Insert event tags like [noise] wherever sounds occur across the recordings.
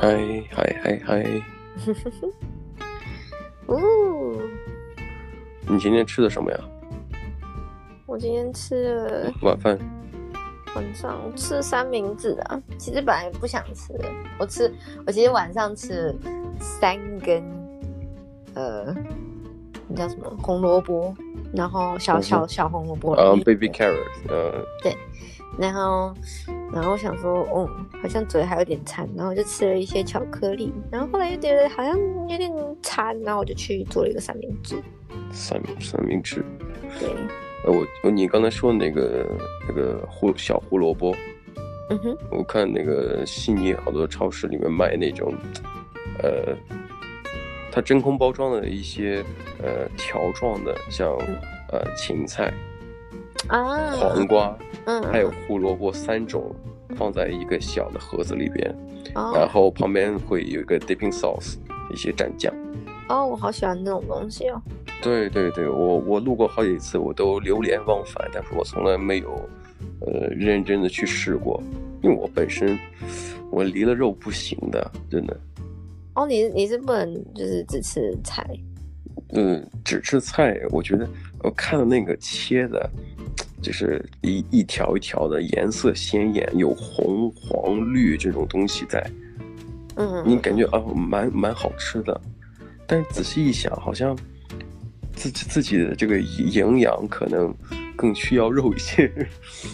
嗨嗨嗨嗨！哦，[laughs] 你今天吃的什么呀？我今天吃了晚饭。晚上吃三明治啊，其实本来不想吃的。我吃，我其实晚上吃了三根，呃，你叫什么红萝卜，然后小小小红萝卜。嗯、uh,，baby carrot，呃、uh,，对。然后，然后想说，哦、嗯，好像嘴还有点馋，然后就吃了一些巧克力。然后后来又觉得好像有点馋，然后我就去做了一个三明治。三三明治。对。呃，我你刚才说那个那个胡小胡萝卜，嗯哼，我看那个悉尼好多超市里面卖那种，呃，它真空包装的一些呃条状的，像呃芹菜啊、黄瓜，嗯，还有胡萝卜三种放在一个小的盒子里边，哦，然后旁边会有一个 dipping sauce，一些蘸酱。哦，我好喜欢那种东西哦。对对对，我我路过好几次，我都流连忘返，但是我从来没有，呃，认真的去试过，因为我本身我离了肉不行的，真的。哦，你你是不能就是只吃菜？嗯，只吃菜，我觉得我看到那个切的，就是一一条一条的，颜色鲜艳，有红黄绿这种东西在，嗯，你感觉啊，蛮蛮好吃的，但是仔细一想，好像。自己自己的这个营养可能更需要肉一些，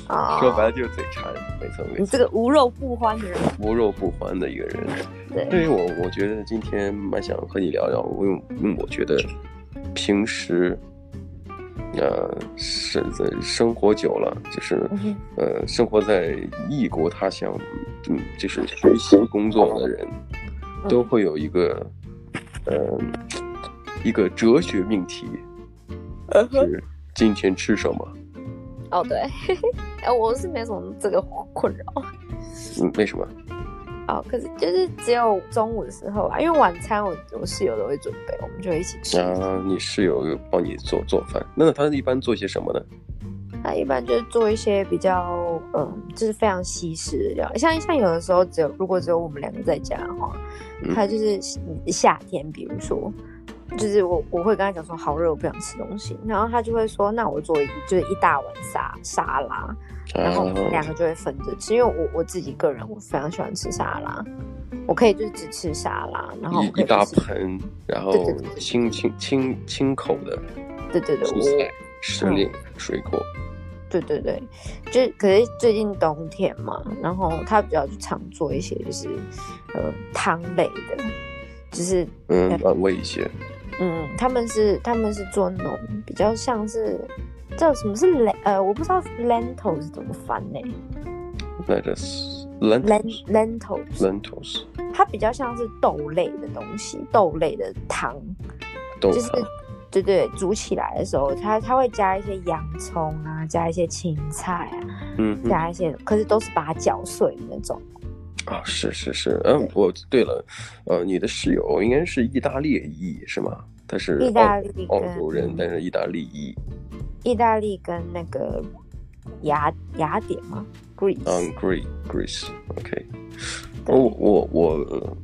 啊、[laughs] 说白了就是嘴馋，没错没错。你这个无肉不欢的人，无肉不欢的一个人。对，对于我，我觉得今天蛮想和你聊聊，因为我觉得平时，呃，是在生活久了，就是、嗯、呃，生活在异国他乡，嗯，就是学习工作的人，嗯、都会有一个，嗯、呃。一个哲学命题，是今天吃什么？哦，对，[laughs] 哎，我是没什么这个困扰。嗯，为什么？哦，可是就是只有中午的时候啊，因为晚餐我我室友都会准备，我们就会一起吃。啊，你室友帮你做做饭？那他一般做些什么呢？他一般就是做一些比较，嗯，就是非常西式的料理，像像有的时候只有如果只有我们两个在家的话，他就是夏天，比如说。就是我我会跟他讲说好热，我不想吃东西，然后他就会说，那我做一就是一大碗沙沙拉，然后我们两个就会分着吃，因为我我自己个人我非常喜欢吃沙拉，我可以就是只吃沙拉，然后一大盆，然后清清清清口的，对对对，蔬菜、时令水果，对对对，就可是最近冬天嘛，然后他比较常做一些就是呃汤类的，就是嗯暖胃一些。嗯，他们是他们是做那种比较像是叫什么是 l 呃，我不知道 lentil 是怎么翻呢？Lettuce。Lentils lentils，它比较像是豆类的东西，豆类的汤，豆汤。就是对对，煮起来的时候，它它会加一些洋葱啊，加一些青菜啊，嗯，加一些，可是都是把它搅碎的那种。啊、哦，是是是，嗯，我对了，呃，你的室友应该是意大利裔是吗？他是意大利澳洲人，但是意大利裔。意大利跟那个雅雅典吗？Greece。嗯，Greece，Greece，OK。我我我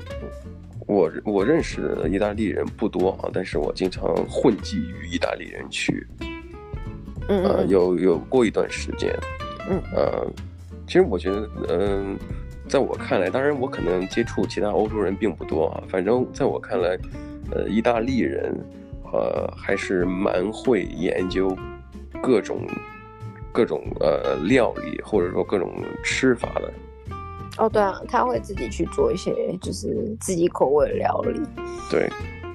我我认识的意大利人不多啊，但是我经常混迹于意大利人区。嗯，呃，有有过一段时间。嗯。呃，其实我觉得，嗯。在我看来，当然我可能接触其他欧洲人并不多啊。反正在我看来，呃，意大利人，呃，还是蛮会研究各种各种呃料理，或者说各种吃法的。哦，对啊，他会自己去做一些就是自己口味的料理。对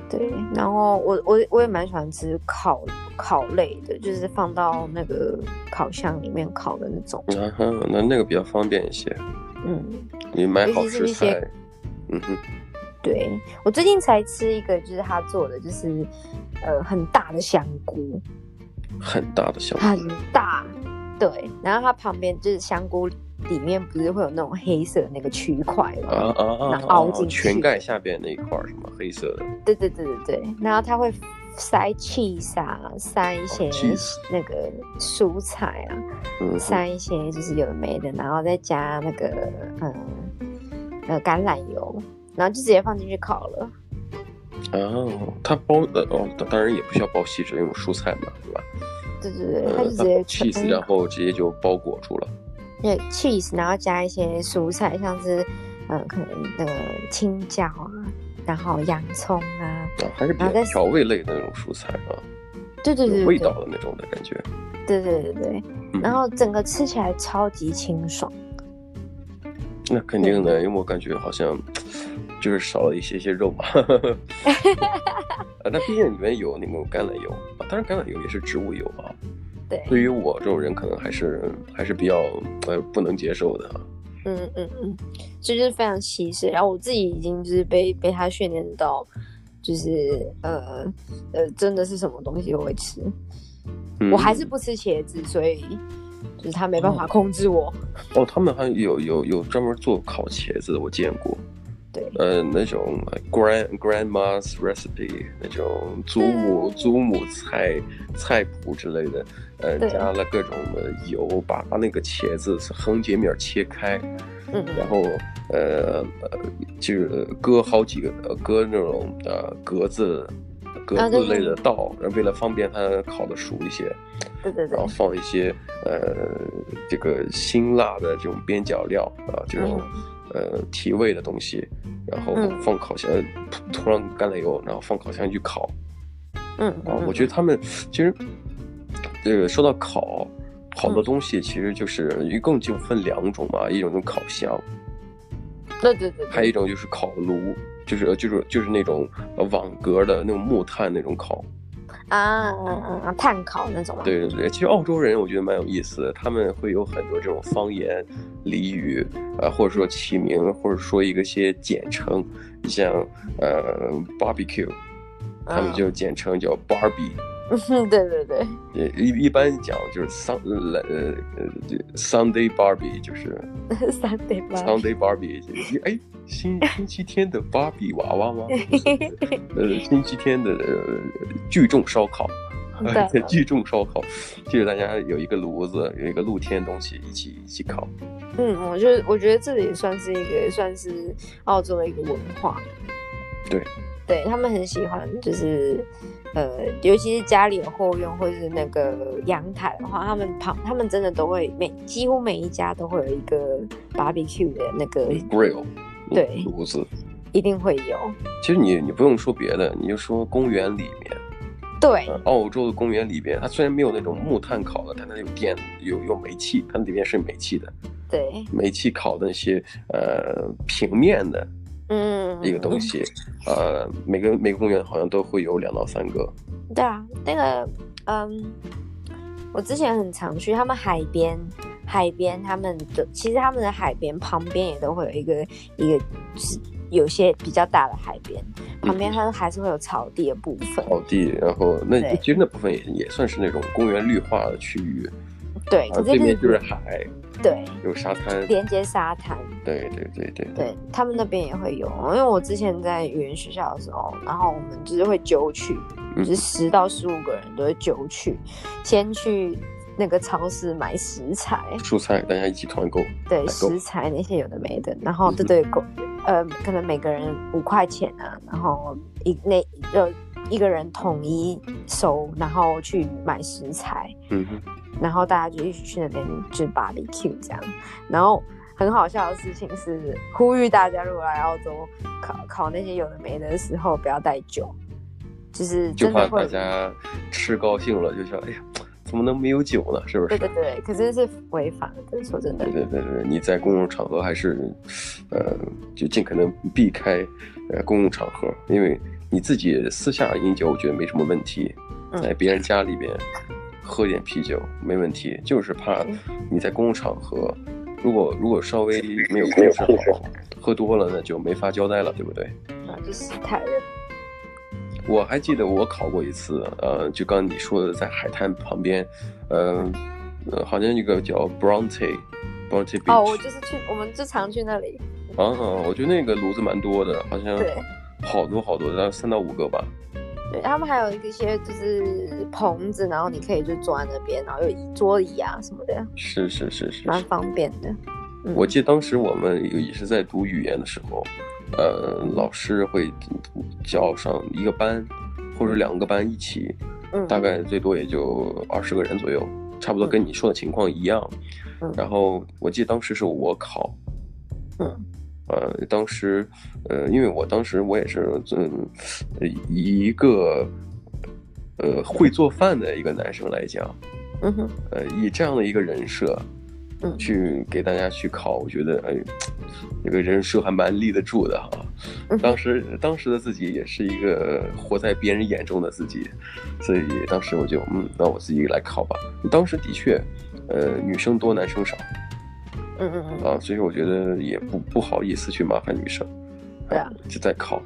对，然后我我我也蛮喜欢吃烤烤类的，就是放到那个烤箱里面烤的那种。啊哈，那那个比较方便一些。嗯，你买好食材，嗯哼，对，我最近才吃一个，就是他做的，就是呃很大的香菇，很大的香菇，很大，对，然后它旁边就是香菇里面不是会有那种黑色的那个区块吗？啊啊啊！然后凹进去，全盖下边那一块什么黑色的？对对对对对，然后它会。塞 cheese 啊，塞一些那个蔬菜啊，嗯、塞一些就是有的没的，然后再加那个嗯呃橄榄油，然后就直接放进去烤了。哦，它包的哦，当然也不需要包锡纸，用蔬菜嘛，对吧？对对对，它就直接 cheese，然后直接就包裹住了。对，cheese，然后加一些蔬菜，像是呃，可能那个青椒啊，然后洋葱啊，啊，还是比较调味类的那种蔬菜啊。对对对，味道的那种的感觉。对对对对，然后整个吃起来超级清爽。那肯定的，因为我感觉好像就是少了一些些肉嘛。[laughs] 啊，那毕竟里面有那种橄榄油啊，当然橄榄油也是植物油啊。对。对于我这种人，可能还是还是比较呃不能接受的。嗯嗯嗯，这就是非常稀释。然后我自己已经就是被被他训练到，就是呃呃，真的是什么东西都会吃。嗯、我还是不吃茄子，所以。就是他没办法控制我哦，他们还有有有专门做烤茄子的，我见过。对，呃，那种 grand grandma's recipe 那种祖母祖母菜菜谱之类的，呃，加了各种的油，把把那个茄子是横截面切开，嗯，然后呃呃，就是割好几个，割那种呃格子。格子类的道，然后为了方便它烤的熟一些，对对对，然后放一些呃这个辛辣的这种边角料啊，这种呃提味的东西，然后放烤箱涂上橄榄油，然后放烤箱去烤。嗯啊，我觉得他们其实这个说到烤，好多东西其实就是一共就分两种嘛，一种是烤箱，对对对，还有一种就是烤炉。就是就是就是那种网格的那种木炭那种烤啊，嗯嗯，炭烤那种。对对对，其实澳洲人我觉得蛮有意思的，他们会有很多这种方言俚语啊，或者说起名，或者说一个些简称，像呃 barbecue，他们就简称叫 Barbie。嗯，对对对，一一般讲就是桑呃呃 Sunday Barbie 就是 [laughs] Sunday Sunday Barbie，哎，星 [laughs] 星期天的芭比娃娃吗？[laughs] 呃，星期天的聚众烧烤，聚众烧烤，就是大家有一个炉子，有一个露天东西一起一起烤。嗯，我觉得我觉得这里算是一个算是澳洲的一个文化。对，对他们很喜欢，就是。呃，尤其是家里有后院或者是那个阳台的话，他们旁他们真的都会每几乎每一家都会有一个 barbecue 的那个 grill，对，炉子一定会有。其实你你不用说别的，你就说公园里面，对，呃、澳洲的公园里边，它虽然没有那种木炭烤的，但它有电，有有煤气，它里面是煤气的，对，煤气烤的那些呃平面的。嗯，一个东西，呃，每个每个公园好像都会有两到三个。对啊，那个，嗯，我之前很常去他们海边，海边他们的其实他们的海边旁边也都会有一个一个，就是有些比较大的海边旁边，它还是会有草地的部分。草地，然后那其实那部分也也算是那种公园绿化的区域。对，这边就是海，对，有沙滩，连接沙滩。对对对对，对他们那边也会有，因为我之前在语言学校的时候，然后我们就是会揪去，就是十到十五个人都会揪去，先去那个超市买食材、蔬菜，大家一起团购。对，食材那些有的没的，然后对对购，呃，可能每个人五块钱啊，然后一那就一个人统一收，然后去买食材。嗯哼。然后大家就一起去那边就 barbecue 这样，然后很好笑的事情是呼吁大家如果来澳洲考考那些有的没的的时候不要带酒，就是就怕大家吃高兴了就想哎呀怎么能没有酒呢？是不是？对对对，可是是违法的，说真的。对对对对，你在公共场合还是呃就尽可能避开呃公共场合，因为你自己私下饮酒我觉得没什么问题，在别人家里边。嗯喝点啤酒没问题，就是怕你在公共场合，如果如果稍微没有控制好，喝多了那就没法交代了，对不对？啊就失态了。我还记得我考过一次，呃，就刚你说的，在海滩旁边，呃，呃好像一个叫 Bronte，Bronte Beach。哦，我就是去，我们就常去那里。啊，我觉得那个炉子蛮多的，好像好多好多，大概三到五个吧。对，他们还有一些就是棚子，然后你可以就坐在那边，然后有桌椅啊什么的，是是是是，蛮方便的。嗯、我记得当时我们也是在读语言的时候，呃，老师会叫上一个班或者两个班一起，嗯，大概最多也就二十个人左右，差不多跟你说的情况一样。嗯，然后我记得当时是我考，嗯，呃，当时，呃，因为我当时我也是，嗯，一个，呃，会做饭的一个男生来讲，嗯哼，呃，以这样的一个人设。嗯，去给大家去考，我觉得哎，这个人设还蛮立得住的哈。当时当时的自己也是一个活在别人眼中的自己，所以当时我就嗯，那我自己来考吧。当时的确，呃，女生多，男生少。嗯嗯嗯。啊，所以我觉得也不不好意思去麻烦女生。对啊。就在烤。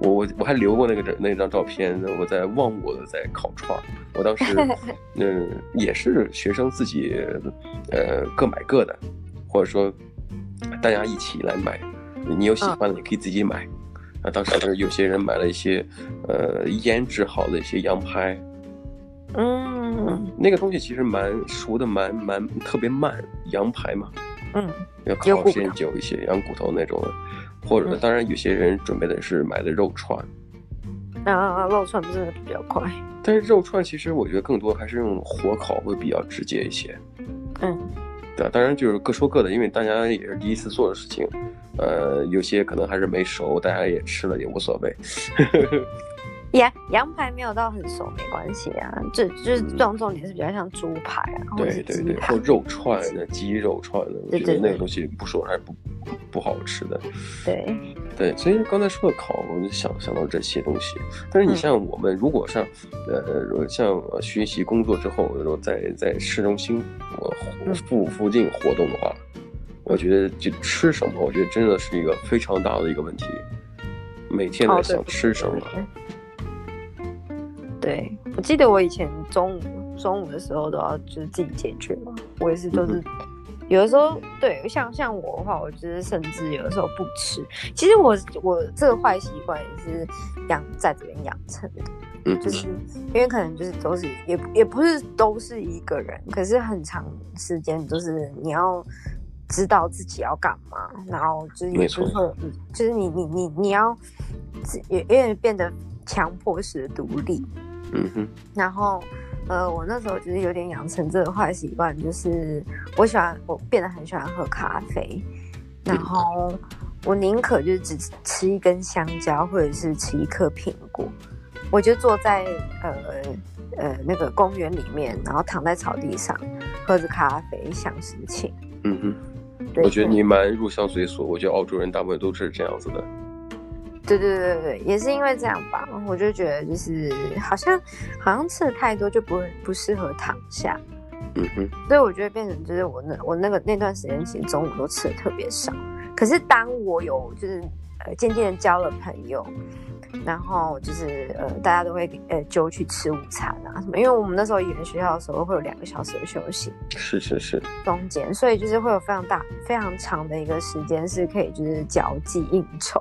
我我我还留过那个那张照片，我在忘我的在烤串儿。我当时，[laughs] 嗯、呃，也是学生自己，呃，各买各的，或者说大家一起来买。你有喜欢的，你可以自己买。啊，当时有些人买了一些，呃，腌制好的一些羊排。嗯，那个东西其实蛮熟的，蛮蛮特别慢，羊排嘛。嗯，要烤时间久一些，羊骨头那种。或者，当然有些人准备的是买的肉串，啊啊，肉串不是比较快？但是肉串其实我觉得更多还是用火烤会比较直接一些。嗯，对啊，当然就是各说各的，因为大家也是第一次做的事情，呃，有些可能还是没熟，大家也吃了也无所谓。[laughs] 羊羊排没有到很熟没关系啊，这就是重重点是比较像猪排啊，嗯、对对对，或肉串的鸡肉串的，我觉得那个东西不熟还是不不好吃的。对对，所以刚才说的烤，我就想想到这些东西。但是你像我们如果像、嗯、呃像学习工作之后，如果在在市中心我附附近活动的话，我觉得就吃什么，我觉得真的是一个非常大的一个问题。每天在想吃什么。哦对我记得我以前中午中午的时候都要就是自己解决嘛，我也是都是有的时候对，像像我的话，我就是甚至有的时候不吃。其实我我这个坏习惯也是养在这边养成的，嗯就是因为可能就是都是也也不是都是一个人，可是很长时间就是你要知道自己要干嘛，然后就是也不会，就是你你你你要也有点变得强迫式的独立。嗯哼，然后，呃，我那时候就是有点养成这个坏习惯，就是我喜欢我变得很喜欢喝咖啡，然后我宁可就是只吃一根香蕉或者是吃一颗苹果，我就坐在呃呃那个公园里面，然后躺在草地上喝着咖啡想事情。嗯哼，对，我觉得你蛮入乡随俗，我觉得澳洲人大部分都是这样子的。对对对对，也是因为这样吧，我就觉得就是好像好像吃的太多就不会不适合躺下，嗯哼，所以我觉得变成就是我那我那个那段时间其实中午都吃的特别少，可是当我有就是呃渐渐的交了朋友，然后就是呃大家都会呃揪去吃午餐啊什么，因为我们那时候语言学校的时候会有两个小时的休息，是是是，中间，所以就是会有非常大非常长的一个时间是可以就是交际应酬。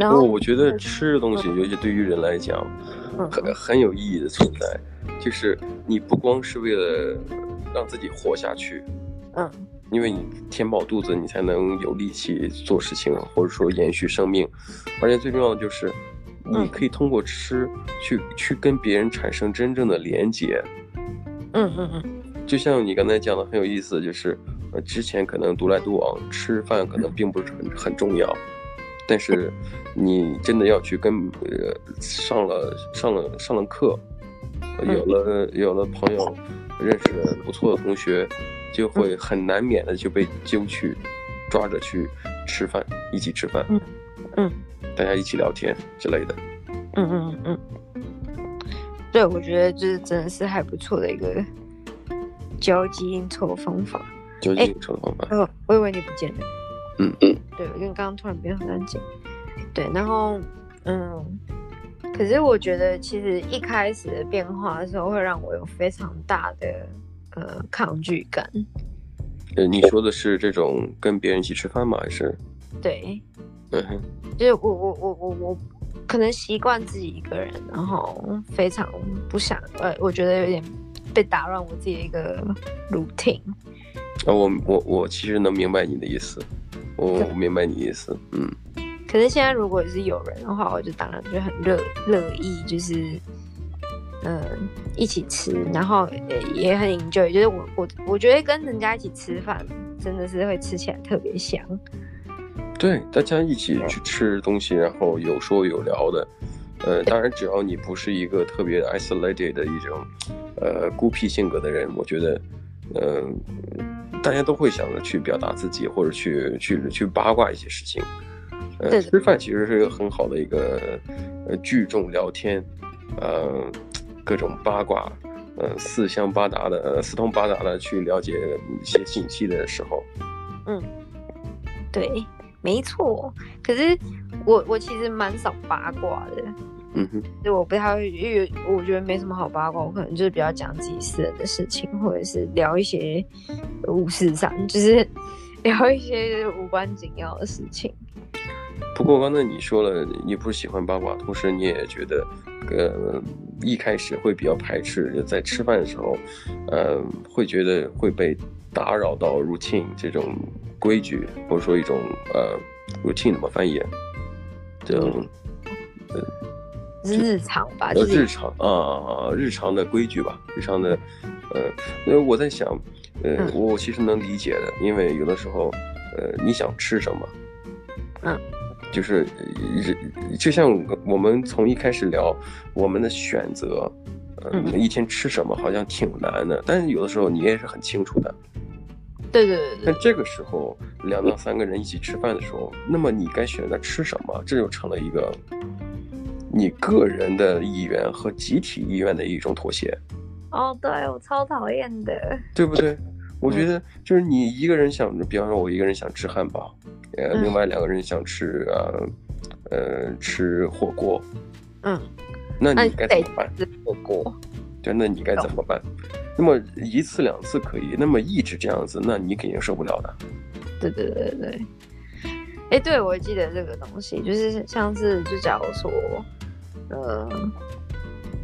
然后我觉得吃的东西，尤其对于人来讲，很很有意义的存在。就是你不光是为了让自己活下去，嗯，因为你填饱肚子，你才能有力气做事情，或者说延续生命。而且最重要的就是，你可以通过吃去去跟别人产生真正的连接。嗯嗯嗯，就像你刚才讲的很有意思，就是呃，之前可能独来独往，吃饭可能并不是很很重要。但是，你真的要去跟呃上了上了上了课，有了有了朋友，认识了不错的同学，就会很难免的就被揪去，抓着去吃饭，一起吃饭，嗯。嗯，大家一起聊天之类的，嗯嗯嗯。嗯，对，我觉得这真的是还不错的一个交际应酬方法，交际应酬的方法，哦，我以为你不见了。嗯嗯，对，因为刚刚突然变得很安静。对，然后嗯，可是我觉得其实一开始的变化的时候，会让我有非常大的呃抗拒感。呃，你说的是这种跟别人一起吃饭吗？还是？对，嗯哼，就是我我我我我可能习惯自己一个人，然后非常不想呃，我觉得有点被打乱我自己的一个 routine。啊，我我我其实能明白你的意思。我、oh, 我明白你意思，嗯，可是现在如果是有人的话，我就当然就很乐乐意，就是嗯一起吃，然后也很 enjoy。就是我我我觉得跟人家一起吃饭，真的是会吃起来特别香。对，大家一起去吃东西，然后有说有聊的。呃，当然，只要你不是一个特别 isolated 的一种，呃，孤僻性格的人，我觉得，呃，大家都会想着去表达自己，或者去去去八卦一些事情。呃，吃饭其实是一个很好的一个，呃，聚众聊天，呃，各种八卦，呃，四乡八达的，呃，四通八达的去了解一些信息的时候。嗯，对，没错。可是我我其实蛮少八卦的。嗯哼，就我不太会，因为我觉得没什么好八卦，我可能就是比较讲自己私人的事情，或者是聊一些无事上，就是聊一些无关紧要的事情。不过刚才你说了，你不是喜欢八卦，同时你也觉得，呃，一开始会比较排斥，就在吃饭的时候，呃，会觉得会被打扰到 routine 这种规矩，或者说一种呃 routine 怎么翻译？这种，呃。是日常吧，呃，日常啊，日常的规矩吧，日常的，呃，因为我在想，呃，嗯、我其实能理解的，因为有的时候，呃，你想吃什么，嗯，就是，就像我们从一开始聊我们的选择，呃、嗯，一天吃什么好像挺难的，但是有的时候你也是很清楚的，对对对对。但这个时候两到三个人一起吃饭的时候，那么你该选择吃什么，这就成了一个。你个人的意愿和集体意愿的一种妥协。哦，对，我超讨厌的，对不对？我觉得就是你一个人想，比方说我一个人想吃汉堡，呃、嗯，另外两个人想吃呃，呃，吃火锅，嗯，那你该怎么办？吃火锅，对，那你该怎么办？哦、那么一次两次可以，那么一直这样子，那你肯定受不了的。对对对对，哎，对，我记得这个东西，就是像是就假如说。呃，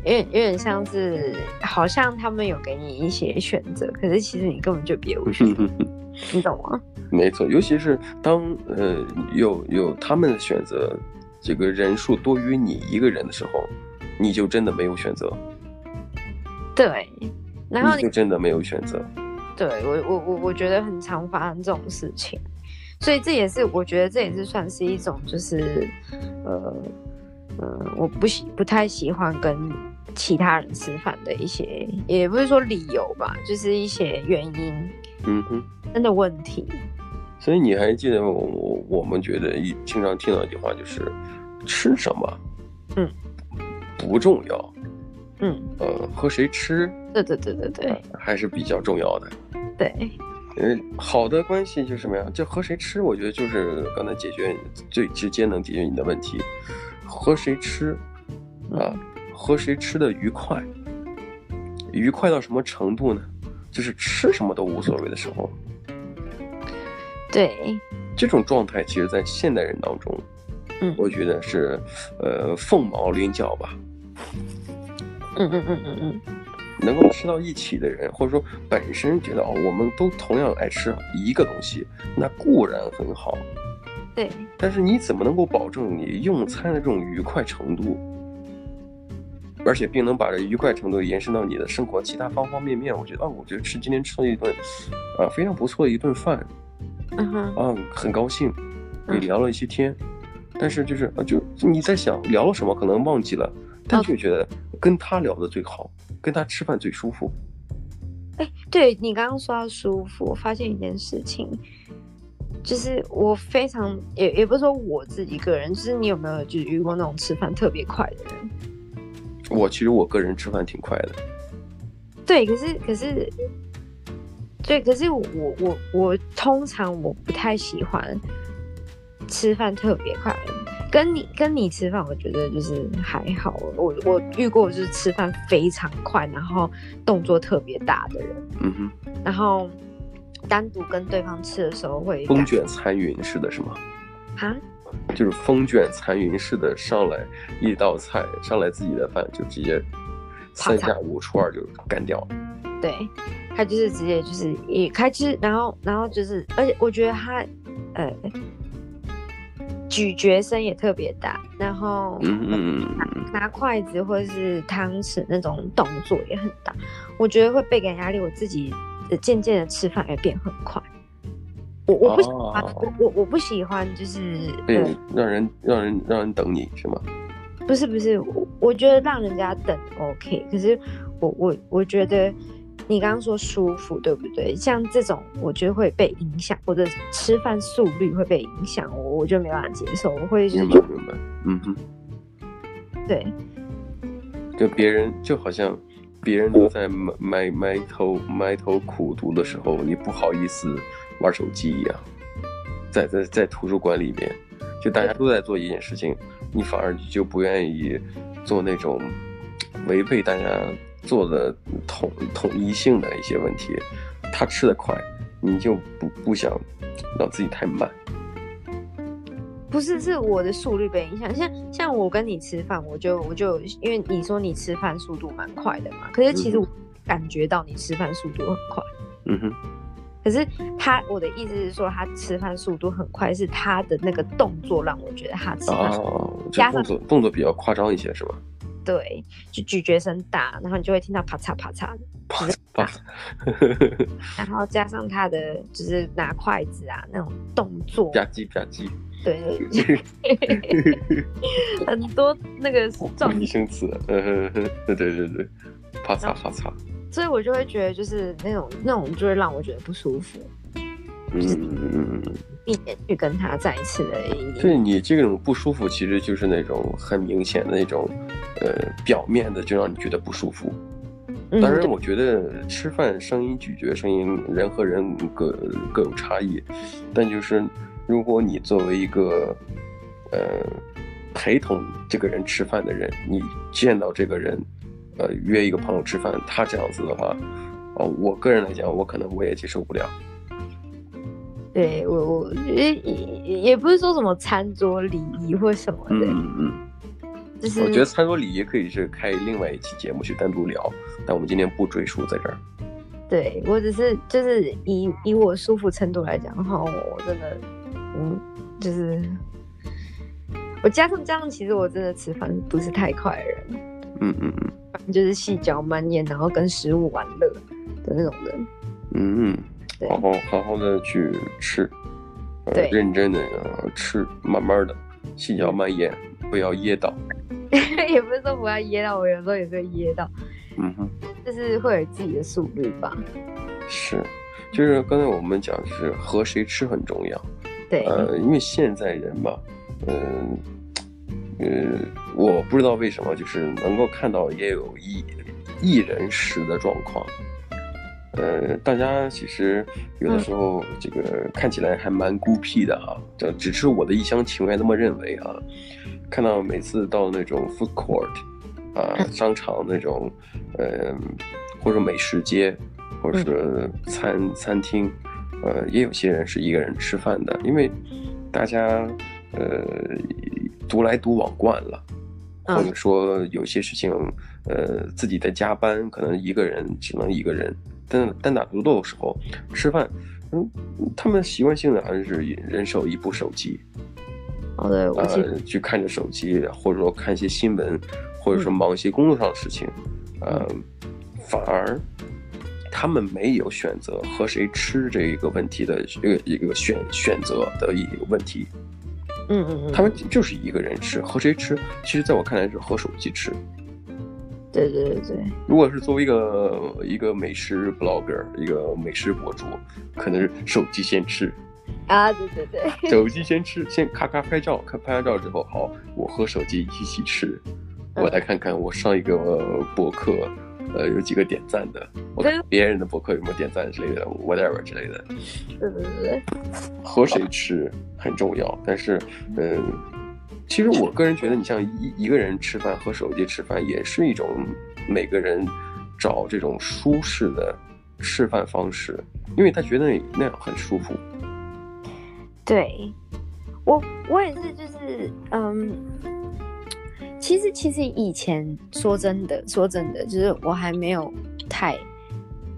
有点有点像是，好像他们有给你一些选择，可是其实你根本就别无选择，[laughs] 你懂吗？没错，尤其是当呃有有他们的选择，这个人数多于你一个人的时候，你就真的没有选择。对，然后你，你就真的没有选择。对，我我我我觉得很常发生这种事情，所以这也是我觉得这也是算是一种就是呃。呃，我不喜不太喜欢跟其他人吃饭的一些，也不是说理由吧，就是一些原因。嗯哼，真的问题。所以你还记得我我我们觉得一经常听到一句话就是吃什么，嗯，不重要，嗯，呃，和谁吃，对对对对对，还是比较重要的。对，嗯，好的关系就是什么呀？就和谁吃，我觉得就是刚才解决最直接能解决你的问题。和谁吃，啊，和谁吃的愉快，愉快到什么程度呢？就是吃什么都无所谓的时候。对，这种状态，其实，在现代人当中，嗯，我觉得是，呃，凤毛麟角吧。嗯嗯嗯嗯嗯，能够吃到一起的人，或者说本身觉得哦，我们都同样爱吃一个东西，那固然很好。对，但是你怎么能够保证你用餐的这种愉快程度，而且并能把这愉快程度延伸到你的生活其他方方面面？我觉得，哦，我觉得吃今天吃了一顿，啊，非常不错的一顿饭，嗯哼，啊，很高兴，也聊了一些天，嗯、但是就是啊，就你在想聊了什么，可能忘记了，但就觉得跟他聊的最好，跟他吃饭最舒服。哎，对，你刚刚说到舒服，我发现一件事情。就是我非常也也不是说我自己个人，就是你有没有就是遇过那种吃饭特别快的人？我其实我个人吃饭挺快的。对，可是可是，对，可是我我我通常我不太喜欢吃饭特别快。跟你跟你吃饭，我觉得就是还好。我我遇过就是吃饭非常快，然后动作特别大的人。嗯哼，然后。单独跟对方吃的时候会风卷残云似的，是吗？啊，就是风卷残云似的上来一道菜，上来自己的饭就直接三下五除二就干掉了。对，他就是直接就是一开吃，然后然后就是，而且我觉得他呃，咀嚼声也特别大，然后拿，拿筷子或者是汤匙那种动作也很大，我觉得会倍感压力，我自己渐渐的吃饭也变很快。我我不喜欢，哦、我我我不喜欢，就是对，让人让人让人等你是吗？不是不是，我我觉得让人家等 OK，可是我我我觉得你刚刚说舒服对不对？像这种我觉得会被影响，我的吃饭速率会被影响，我我就没办法接受，我会明白明白，嗯哼，对，就别人就好像别人都在埋埋埋头埋头苦读的时候，你不好意思。玩手机一样，在在在图书馆里面，就大家都在做一件事情，你反而就不愿意做那种违背大家做的统统一性的一些问题。他吃的快，你就不不想让自己太慢。不是，是我的速率被影响。像像我跟你吃饭，我就我就因为你说你吃饭速度蛮快的嘛，可是其实我感觉到你吃饭速度很快。嗯哼。可是他，我的意思是说，他吃饭速度很快，是他的那个动作让我觉得他吃饭哦，加动作动作比较夸张一些，是吧？对，就咀嚼声大，然后你就会听到啪嚓啪嚓的，啪啪，然后加上他的就是拿筷子啊那种动作，吧唧吧唧，对对，[laughs] 很多那个状拟声词，嗯哼，对对对对，啪嚓啪嚓。所以我就会觉得，就是那种那种，就会让我觉得不舒服嗯。嗯，避免去跟他再一次的。所以你这种不舒服，其实就是那种很明显的那种，呃，表面的就让你觉得不舒服。当然，我觉得吃饭声音、咀嚼声音，人和人各各有差异。但就是如果你作为一个，呃，陪同这个人吃饭的人，你见到这个人。呃，约一个朋友吃饭，他这样子的话，哦、呃，我个人来讲，我可能我也接受不了。对我，我也也不是说什么餐桌礼仪或什么的，嗯嗯，就是我觉得餐桌礼仪可以是开另外一期节目去单独聊，但我们今天不赘述在这儿。对我只是就是以以我舒服程度来讲的话，我真的，嗯，就是我加上加上，其实我真的吃饭不是太快的人，嗯嗯嗯。就是细嚼慢咽，然后跟食物玩乐的那种人。嗯嗯，好好好好的去吃，呃，认真的吃，慢慢的，细嚼慢咽，不要噎到。[laughs] 也不是说不要噎到，我有时候也会噎到。嗯哼，就是会有自己的速率吧。是，就是刚才我们讲的是和谁吃很重要。对，呃，因为现在人吧，嗯、呃。呃，我不知道为什么，就是能够看到也有一一人食的状况。呃，大家其实有的时候这个看起来还蛮孤僻的啊，这只是我的一厢情愿那么认为啊。看到每次到那种 food court 啊，商场那种，呃，或者美食街，或者是餐餐厅，呃，也有些人是一个人吃饭的，因为大家呃。独来独往惯了，或者说有些事情，呃，自己在加班，可能一个人只能一个人，但单打独斗的时候吃饭，嗯，他们习惯性的好像是人手一部手机，好的，呃，去看着手机，或者说看一些新闻，或者说忙一些工作上的事情，嗯、呃，反而他们没有选择和谁吃这一个问题的一个一个选选择的一个问题。嗯嗯嗯，他们就是一个人吃，和谁吃？其实，在我看来是和手机吃。对对对对。如果是作为一个一个美食 blogger，一个美食博主，可能是手机先吃。啊，对对对。手 [laughs] 机先吃，先咔咔拍照，看拍完照之后，好，我和手机一起吃。我来看看我上一个博客。呃，有几个点赞的，我看别人的博客有没有点赞之类的，whatever 之类的。对对对，和谁吃很重要，但是，嗯，其实我个人觉得，你像一一个人吃饭和手机吃饭，也是一种每个人找这种舒适的吃饭方式，因为他觉得那样很舒服。对，我我也是，就是嗯。其实，其实以前说真的，说真的，就是我还没有太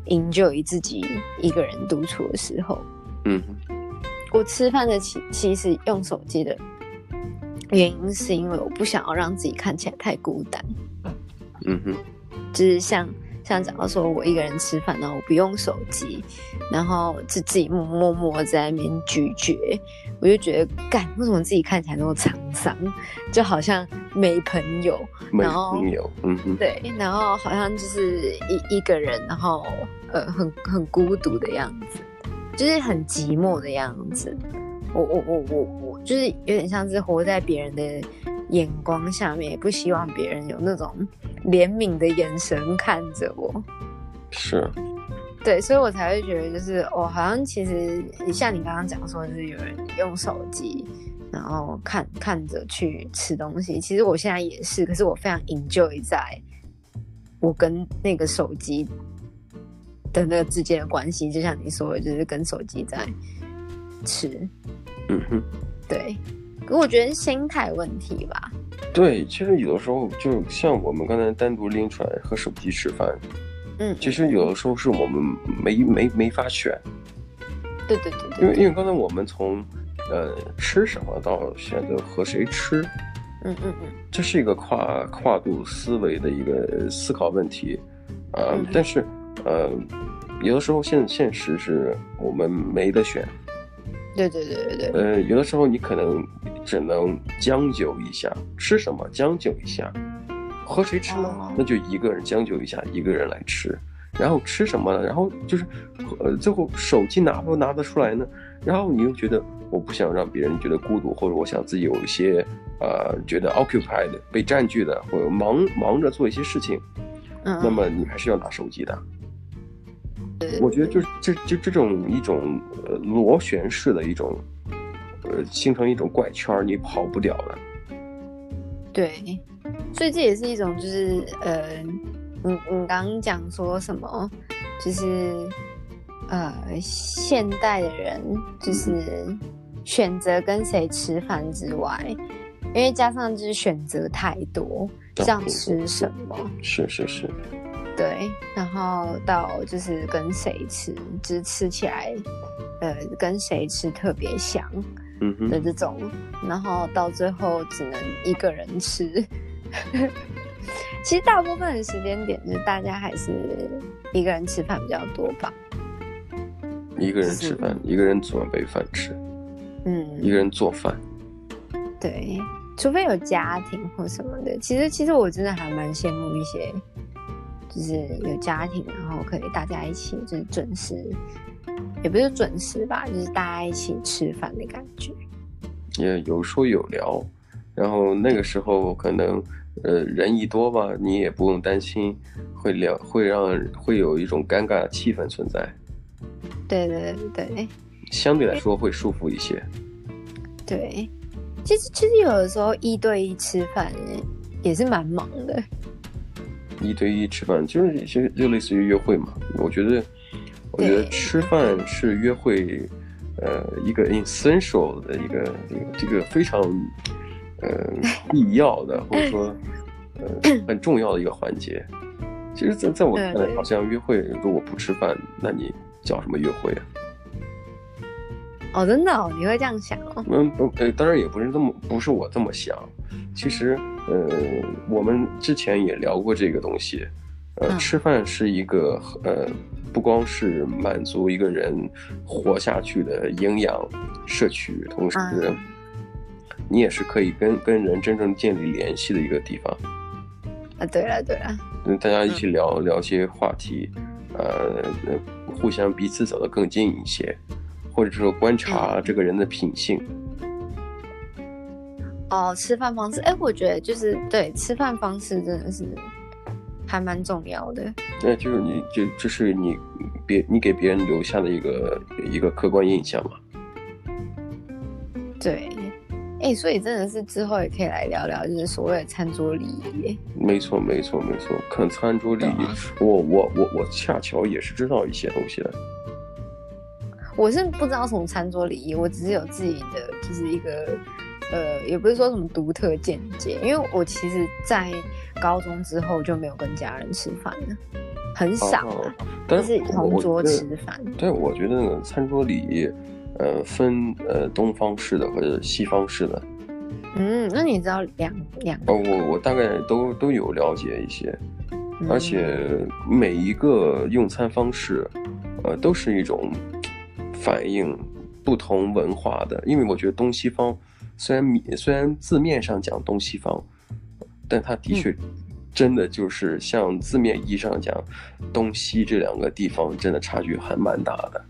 enjoy 自己一个人独处的时候。嗯，我吃饭的其其实用手机的原因是因为我不想要让自己看起来太孤单。嗯哼，就是像像假如说我一个人吃饭，然后我不用手机，然后就自己默默默在那边咀嚼，我就觉得干，为什么自己看起来那么沧桑，就好像没朋友，没朋友，嗯哼，对，然后好像就是一一个人，然后呃很很孤独的样子，就是很寂寞的样子。我我我我我就是有点像是活在别人的眼光下面，也不希望别人有那种怜悯的眼神看着我。是，对，所以我才会觉得，就是哦，好像其实像你刚刚讲说，就是有人用手机，然后看看着去吃东西。其实我现在也是，可是我非常 enjoy 在我跟那个手机的那个之间的关系，就像你说的，就是跟手机在吃。嗯哼，对，可我觉得心态问题吧。对，其实有的时候就像我们刚才单独拎出来和手机吃饭，嗯，其实有的时候是我们没没没法选。对对对对。因为因为刚才我们从呃吃什么到选择和谁吃，嗯嗯嗯，这是一个跨跨度思维的一个思考问题啊、呃嗯。但是呃，有的时候现现实是我们没得选。对对对对对，呃，有的时候你可能只能将就一下，吃什么将就一下，和谁吃呢？哦？那就一个人将就一下，一个人来吃，然后吃什么呢？然后就是，呃，最后手机拿不拿得出来呢？然后你又觉得我不想让别人觉得孤独，或者我想自己有一些呃觉得 occupied 被占据的，或者忙忙着做一些事情，嗯，那么你还是要拿手机的。我觉得就是这就这种一种呃螺旋式的一种，呃形成一种怪圈，你跑不掉的。对，所以这也是一种就是呃，你你刚刚讲说什么，就是呃现代的人就是选择跟谁吃饭之外，因为加上就是选择太多，像吃什么，是是是。对，然后到就是跟谁吃，就是吃起来，呃，跟谁吃特别香，嗯的这种、嗯，然后到最后只能一个人吃。[laughs] 其实大部分的时间点，就是大家还是一个人吃饭比较多吧。一个人吃饭，一个人准备饭吃，嗯，一个人做饭。对，除非有家庭或什么的。其实，其实我真的还蛮羡慕一些。就是有家庭，然后可以大家一起就是准时，也不是准时吧，就是大家一起吃饭的感觉。也有说有聊，然后那个时候可能呃人一多吧，你也不用担心会聊，会让会有一种尴尬的气氛存在。对对对对，相对来说会舒服一些。对，其实其实有的时候一对一吃饭也是蛮忙的。一对一吃饭就是其实就类似于约会嘛，我觉得，我觉得吃饭是约会，呃，一个 essential 的一个这个这个非常，呃，必要的 [laughs] 或者说，呃，很重要的一个环节。其实在，在在我看来，好像约会如果不吃饭，那你叫什么约会啊？哦，真的哦，你会这样想哦？嗯，不，呃，当然也不是这么，不是我这么想。其实，呃，我们之前也聊过这个东西。呃，嗯、吃饭是一个，呃，不光是满足一个人活下去的营养摄取，同时，嗯、你也是可以跟跟人真正建立联系的一个地方。啊，对了对了，嗯，大家一起聊、嗯、聊些话题，呃，互相彼此走得更近一些。或者说观察这个人的品性。嗯、哦，吃饭方式，哎，我觉得就是对吃饭方式真的是还蛮重要的。那就是你就就是你别你给别人留下的一个一个客观印象嘛。对，哎，所以真的是之后也可以来聊聊，就是所谓的餐桌礼仪。没错，没错，没错，看餐桌礼仪，我我我我恰巧也是知道一些东西的。我是不知道什么餐桌礼仪，我只是有自己的，就是一个，呃，也不是说什么独特见解，因为我其实，在高中之后就没有跟家人吃饭了，很少，啊，但是同桌吃饭。对，我觉得那个餐桌礼仪，呃，分呃东方式的和西方式的，嗯，那你知道两两？哦，我我大概都都有了解一些，嗯、而且每一个用餐方式，呃，都是一种反映不同文化的。因为我觉得东西方虽然米虽然字面上讲东西方，但它的确真的就是像字面意义上讲，嗯、东西这两个地方真的差距还蛮大的。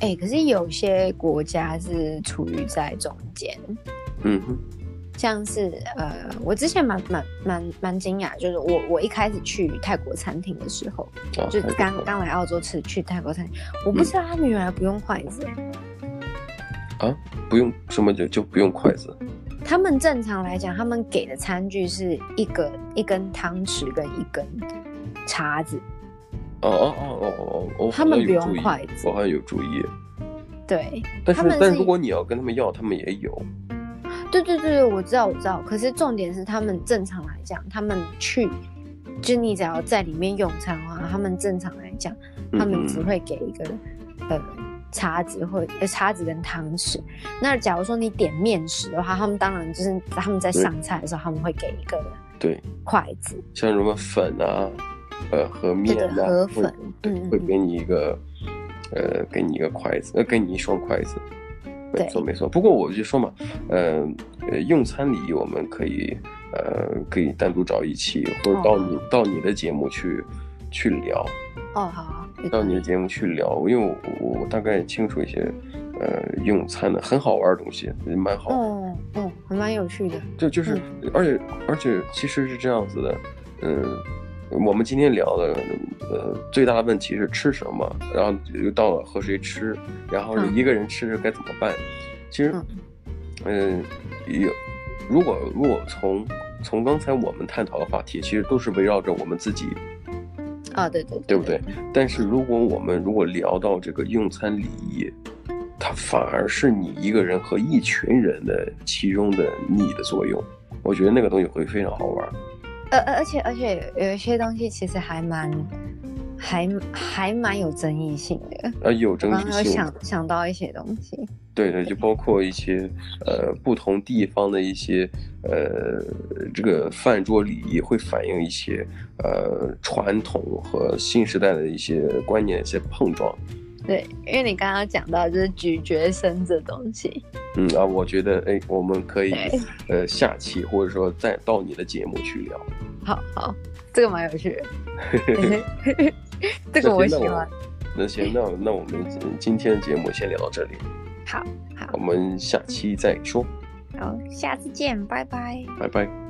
哎、欸，可是有些国家是处于在中间，嗯哼，像是呃，我之前蛮蛮蛮蛮惊讶，就是我我一开始去泰国餐厅的时候，啊、就刚刚来澳洲吃去泰国餐厅，我不知道他们原来不用筷子，啊，不用什么就就不用筷子？他们正常来讲，他们给的餐具是一个一根汤匙跟一根叉子。哦哦哦哦哦哦！他们不用筷子，我好像有注意。对，但是但如果你要跟他们要，他们也有。对对对，我知道我知道。可是重点是，他们正常来讲，他们去，就你只要在里面用餐的话，他们正常来讲，他们只会给一个、嗯、呃叉子或呃叉子跟汤匙。那假如说你点面食的话，他们当然就是他们在上菜的时候，他们会给一个对筷子，像什么粉啊。呃，和面的河粉，对，会给你一个，呃，给你一个筷子，呃，给你一双筷子，没错没错。不过我就说嘛，呃，用餐礼仪我们可以，呃，可以单独找一期，或者到你、哦、到你的节目去去聊。哦，好，好，到你的节目去聊，因为我我大概清楚一些，呃，用餐的很好玩的东西，蛮好的。哦，哦，还蛮有趣的。就就是，嗯、而且而且其实是这样子的，嗯。我们今天聊的，呃，最大的问题是吃什么，然后又到了和谁吃，然后一个人吃该怎么办？其实，嗯，有、呃，如果如果从从刚才我们探讨的话题，其实都是围绕着我们自己，啊，对对，对不对？但是如果我们如果聊到这个用餐礼仪，它反而是你一个人和一群人的其中的你的作用，我觉得那个东西会非常好玩。而，而且而且有一些东西其实还蛮，还还蛮有争议性的。呃，有争议性。我想想到一些东西。对对，就包括一些呃不同地方的一些呃这个饭桌礼仪，会反映一些呃传统和新时代的一些观念一些碰撞。对，因为你刚刚讲到就是咀嚼声这东西。嗯啊，我觉得哎，我们可以呃下期或者说再到你的节目去聊。好好，这个蛮有趣的。[laughs] [laughs] 这个我喜欢。那行，那那我们今天的节目先聊到这里。好好，我们下期再说。好，下次见，拜拜。拜拜。